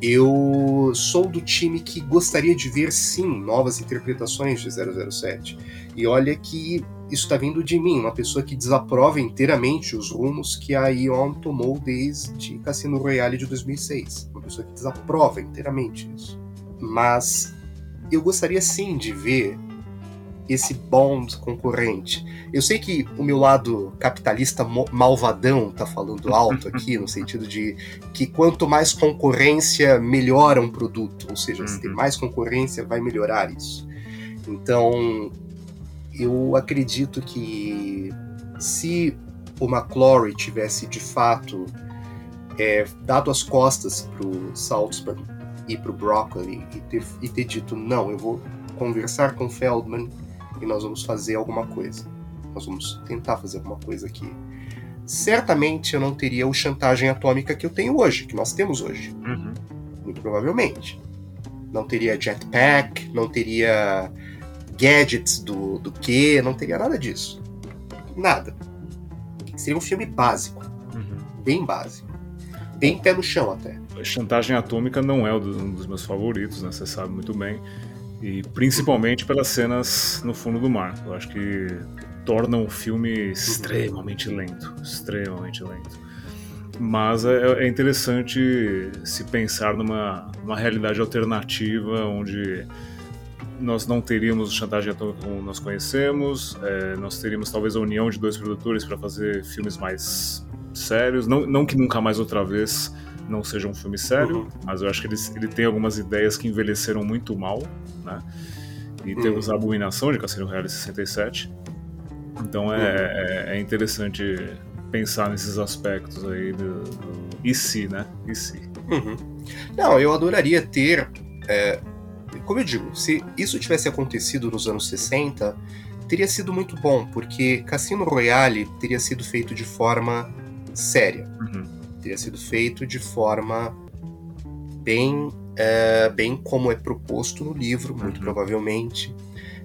Eu sou do time que gostaria de ver, sim, novas interpretações de 007. E olha que isso está vindo de mim, uma pessoa que desaprova inteiramente os rumos que a Ion tomou desde Cassino Royale de 2006. Uma pessoa que desaprova inteiramente isso. Mas eu gostaria sim de ver esse Bond concorrente. Eu sei que o meu lado capitalista malvadão tá falando alto aqui, no sentido de que quanto mais concorrência, melhora um produto. Ou seja, se tem mais concorrência, vai melhorar isso. Então, eu acredito que se o McClory tivesse de fato é, dado as costas pro Saltzman e pro Broccoli e ter, e ter dito não, eu vou conversar com Feldman e nós vamos fazer alguma coisa. Nós vamos tentar fazer alguma coisa aqui. Certamente eu não teria o chantagem atômica que eu tenho hoje, que nós temos hoje. Uhum. Muito provavelmente. Não teria jetpack, não teria gadgets do, do que, não teria nada disso. Nada. Seria um filme básico. Bem básico. Bem pé no chão até. Chantagem Atômica não é um dos meus favoritos, né? Você sabe muito bem. E principalmente pelas cenas no fundo do mar. Eu acho que tornam o filme extremamente lento. Extremamente lento. Mas é, é interessante se pensar numa, realidade alternativa onde nós não teríamos chantagem atômica como nós conhecemos, é, nós teríamos talvez a união de dois produtores para fazer filmes mais sérios. Não, não que nunca mais outra vez não seja um filme sério, Uhum. mas eu acho que ele, ele tem algumas ideias que envelheceram muito mal, né? E Uhum. temos a Abominação de Cassino Royale 67. Então é, é, é interessante pensar nesses aspectos aí do, do e se, né? E se. Uhum. Não, eu adoraria ter. é, como eu digo, se isso tivesse acontecido nos anos 60, teria sido muito bom, porque Cassino Royale teria sido feito de forma séria. Uhum. Teria sido feito de forma bem, é, bem como é proposto no livro, muito provavelmente.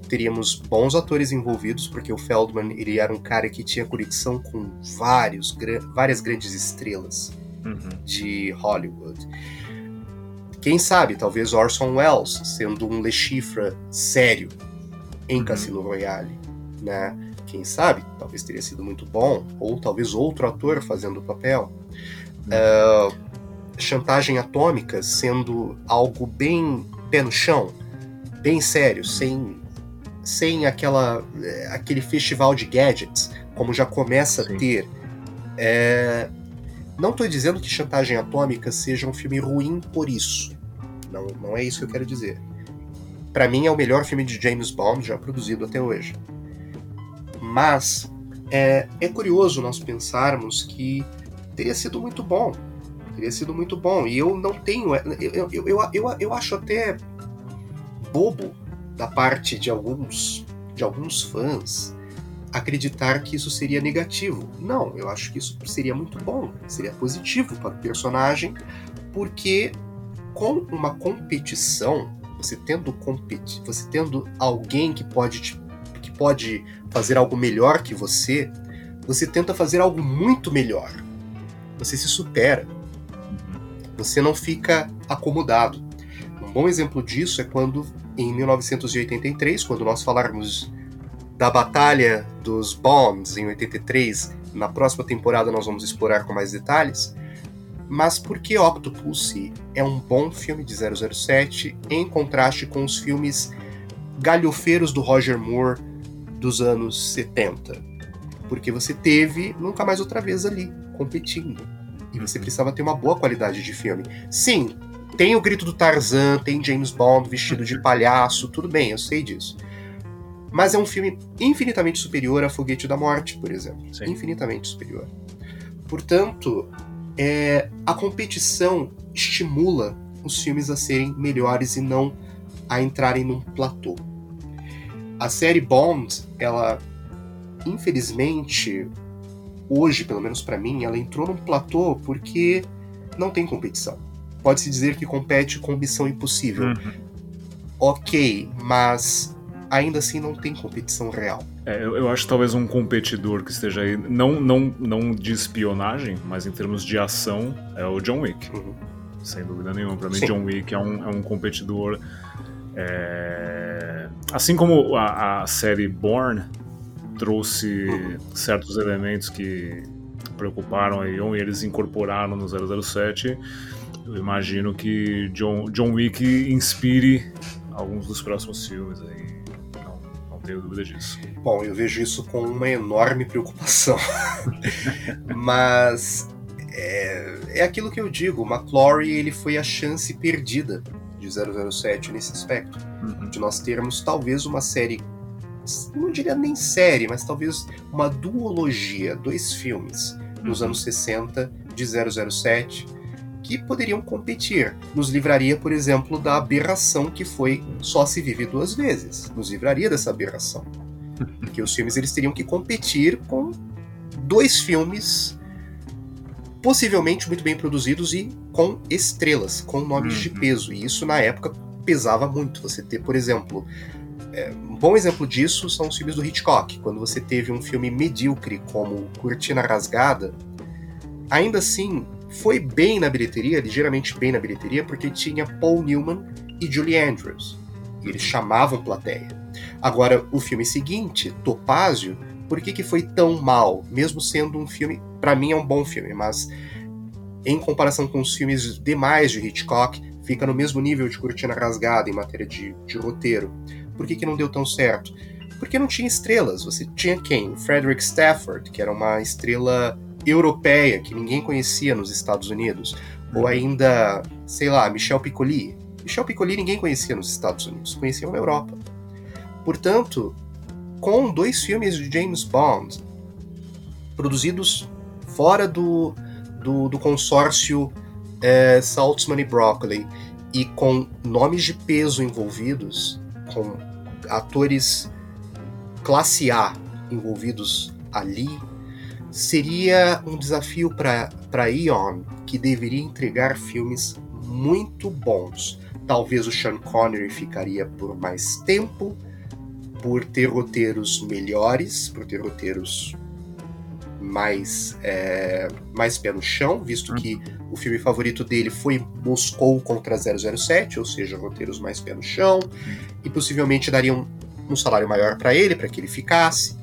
Teríamos bons atores envolvidos, porque o Feldman ele era um cara que tinha conexão com vários, gra- várias grandes estrelas Uhum. de Hollywood. Quem sabe, talvez Orson Welles sendo um Le Chiffre sério em Cassino Royale, né? Quem sabe, talvez teria sido muito bom, ou talvez outro ator fazendo o papel. Ah, chantagem atômica sendo algo bem pé no chão, bem sério, sem, sem aquela, eh, aquele festival de gadgets, como já começa a ter. É, não estou dizendo que Chantagem Atômica seja um filme ruim por isso. Não, não é isso que eu quero dizer. Para mim é o melhor filme de James Bond já produzido até hoje. Mas é, é curioso nós pensarmos que teria sido muito bom. Teria sido muito bom. E eu não tenho. Eu, eu, eu, eu, eu acho até bobo da parte de alguns, de alguns fãs acreditar que isso seria negativo. Não, eu acho que isso seria muito bom, seria positivo para o personagem, porque com uma competição, você tendo competi você tendo alguém que pode te, que pode fazer algo melhor que você, você tenta fazer algo muito melhor. Você se supera. Você não fica acomodado. Um bom exemplo disso é quando em 1983, quando nós falarmos da Batalha dos Bonds em 83. Na próxima temporada nós vamos explorar com mais detalhes. Mas por que Octopussy é um bom filme de 007 em contraste com os filmes galhofeiros do Roger Moore dos anos 70? Porque você teve Nunca Mais Outra Vez ali, competindo. E você precisava ter uma boa qualidade de filme. Sim, tem o grito do Tarzan, tem James Bond vestido de palhaço, tudo bem, eu sei disso. Mas é um filme infinitamente superior a Foguete da Morte, por exemplo. Infinitamente superior. Portanto, é, a competição estimula os filmes a serem melhores e não a entrarem num platô. A série Bond, ela, infelizmente, hoje, pelo menos para mim, ela entrou num platô porque não tem competição. Pode-se dizer que compete com Missão Impossível. Ok, mas ainda assim não tem competição real. É, eu, eu acho que talvez um competidor que esteja aí, não, não, não de espionagem, mas em termos de ação, é o John Wick. Sem dúvida nenhuma. Pra mim, Sim. John Wick é um, é um competidor. é, Assim como a, a série Bourne trouxe certos elementos que preocuparam a Ion e eles incorporaram no 007, eu imagino que John, John Wick inspire alguns dos próximos filmes aí. Não, não tenho dúvida disso. Bom, eu vejo isso com uma enorme preocupação. Mas é, é aquilo que eu digo, McClory ele foi a chance perdida de 007 nesse aspecto. De nós termos talvez uma série, não diria nem série, mas talvez uma duologia, dois filmes nos anos 60 de 007, que poderiam competir. Nos livraria, por exemplo, da aberração que foi Só se vive duas vezes. Nos livraria dessa aberração. Porque os filmes eles teriam que competir com dois filmes possivelmente muito bem produzidos e com estrelas, com nomes de peso. E isso na época pesava muito. Você ter, por exemplo, é, um bom exemplo disso são os filmes do Hitchcock. Quando você teve um filme medíocre como Cortina Rasgada, ainda assim foi bem na bilheteria, ligeiramente bem na bilheteria, porque tinha Paul Newman e Julie Andrews. E eles chamavam plateia. Agora, o filme seguinte, Topázio, por que, que foi tão mal? Mesmo sendo um filme, para mim é um bom filme, mas em comparação com os filmes demais de Hitchcock, fica no mesmo nível de Cortina Rasgada em matéria de, de roteiro. Por que, que não deu tão certo? Porque não tinha estrelas. Você tinha quem? Frederick Stafford, que era uma estrela europeia que ninguém conhecia nos Estados Unidos. Ou ainda, sei lá, Michel Piccoli. Michel Piccoli ninguém conhecia nos Estados Unidos, conheciam na Europa. Portanto, com dois filmes de James Bond produzidos fora do, do, do consórcio é, Saltzman e Broccoli e com nomes de peso envolvidos, com atores classe A envolvidos ali, seria um desafio para Eon, que deveria entregar filmes muito bons. Talvez o Sean Connery ficaria por mais tempo, por ter roteiros melhores, por ter roteiros mais, é, mais pé no chão, visto que o filme favorito dele foi Moscou contra 007, ou seja, roteiros mais pé no chão, e possivelmente dariam um, um salário maior para ele, para que ele ficasse.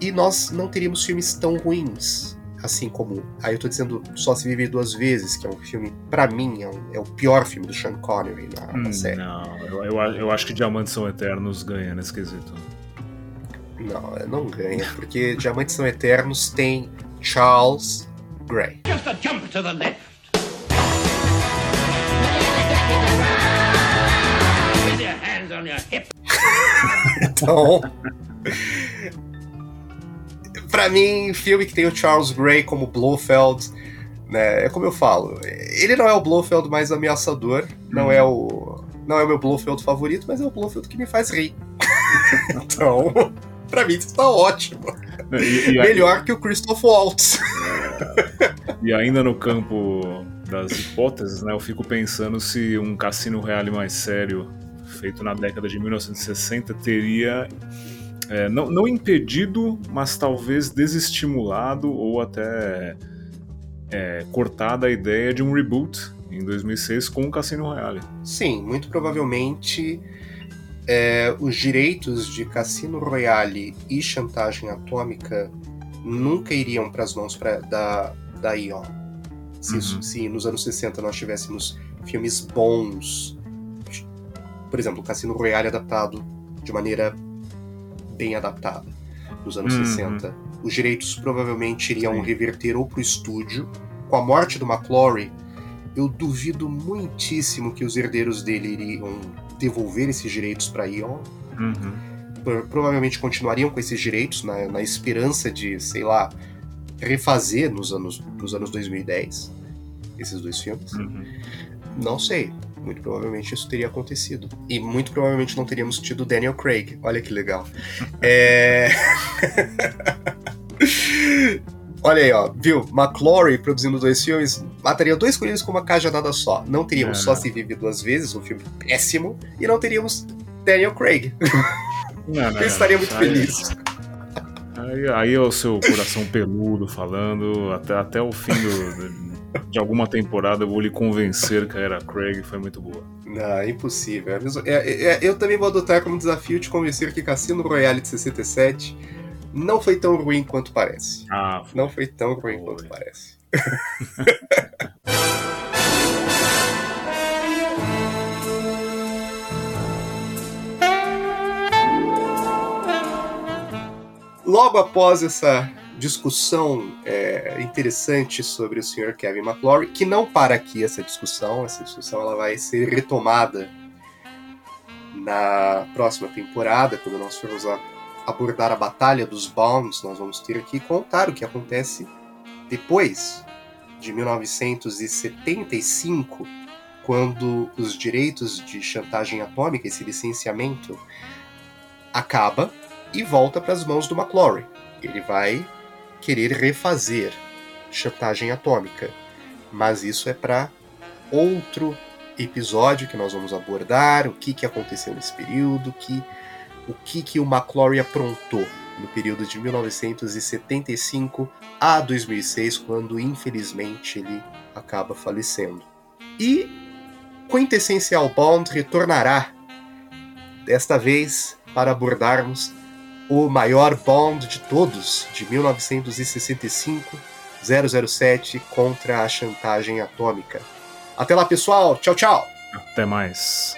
E nós não teríamos filmes tão ruins, assim como. Aí eu tô dizendo Só Se Vive Duas Vezes, que é um filme, para mim, é, um, é, o pior filme do Sean Connery na, na hum, série. Não, eu, eu, eu acho que Diamantes São Eternos ganha nesse quesito. Não, não ganha, porque Diamantes São Eternos tem Charles Gray. Just a jump to the left. With your hands on your hip. então. pra mim, filme que tem o Charles Gray como Blofeld, né? É como eu falo, ele não é o Blofeld mais ameaçador, não é o. Não é o meu Blofeld favorito, mas é o Blofeld que me faz rir. então, pra mim isso tá ótimo. E, e Melhor que o Christoph Waltz. E ainda no campo das hipóteses, né, eu fico pensando se um Cassino Reale mais sério, feito na década de 1960, teria é, não, não impedido, mas talvez desestimulado ou até é, cortado a ideia de um reboot em 2006 com o Cassino Royale. Sim, muito provavelmente é, os direitos de Cassino Royale e Chantagem Atômica nunca iriam para as mãos pra, da, da Ion. Se, Uhum. se nos anos 60 nós tivéssemos filmes bons, por exemplo, Cassino Royale adaptado de maneira bem adaptada nos anos Uhum. 60, os direitos provavelmente iriam reverter ou para o estúdio. Com a morte do McClory, eu duvido muitíssimo que os herdeiros dele iriam devolver esses direitos para Ion. Uhum. Pro- Provavelmente continuariam com esses direitos na, na esperança de, sei lá, refazer nos anos, nos anos 2010 esses dois filmes. Uhum. Não sei. Muito provavelmente isso teria acontecido. E muito provavelmente não teríamos tido Daniel Craig. Olha que legal. É... Olha aí, ó. Viu? McClory produzindo dois filmes mataria dois coelhos com uma cajadada só. Não teríamos É. Só Se Vive Duas Vezes, um filme péssimo, e não teríamos Daniel Craig. Não, não, Eu estaria muito Aí- feliz. Aí, aí é o seu coração peludo falando, até, até o fim do- de alguma temporada eu vou lhe convencer que a era Craig foi muito boa. Não, é impossível. É é- é- eu também vou adotar como desafio te convencer que Cassino Royale de 67 não foi tão ruim quanto parece. Ah, Não foi tão ruim quanto parece. Logo após essa discussão é, interessante sobre o Sr. Kevin McClory, que não para aqui essa discussão, essa discussão ela vai ser retomada na próxima temporada, quando nós formos a- abordar a Batalha dos Bonds, nós vamos ter aqui contar o que acontece depois de 1975, quando os direitos de chantagem atômica, esse licenciamento, acaba e volta para as mãos do McClory. Ele vai querer refazer chantagem atômica, mas isso é para outro episódio que nós vamos abordar, o que, que aconteceu nesse período, que, o que, que o McClory aprontou no período de 1975 a 2006, quando infelizmente ele acaba falecendo. E Quintessencial Bond retornará, desta vez para abordarmos o maior Bond de todos, de 1965, 007 contra a chantagem atômica. Até lá, pessoal. Tchau, tchau. Até mais.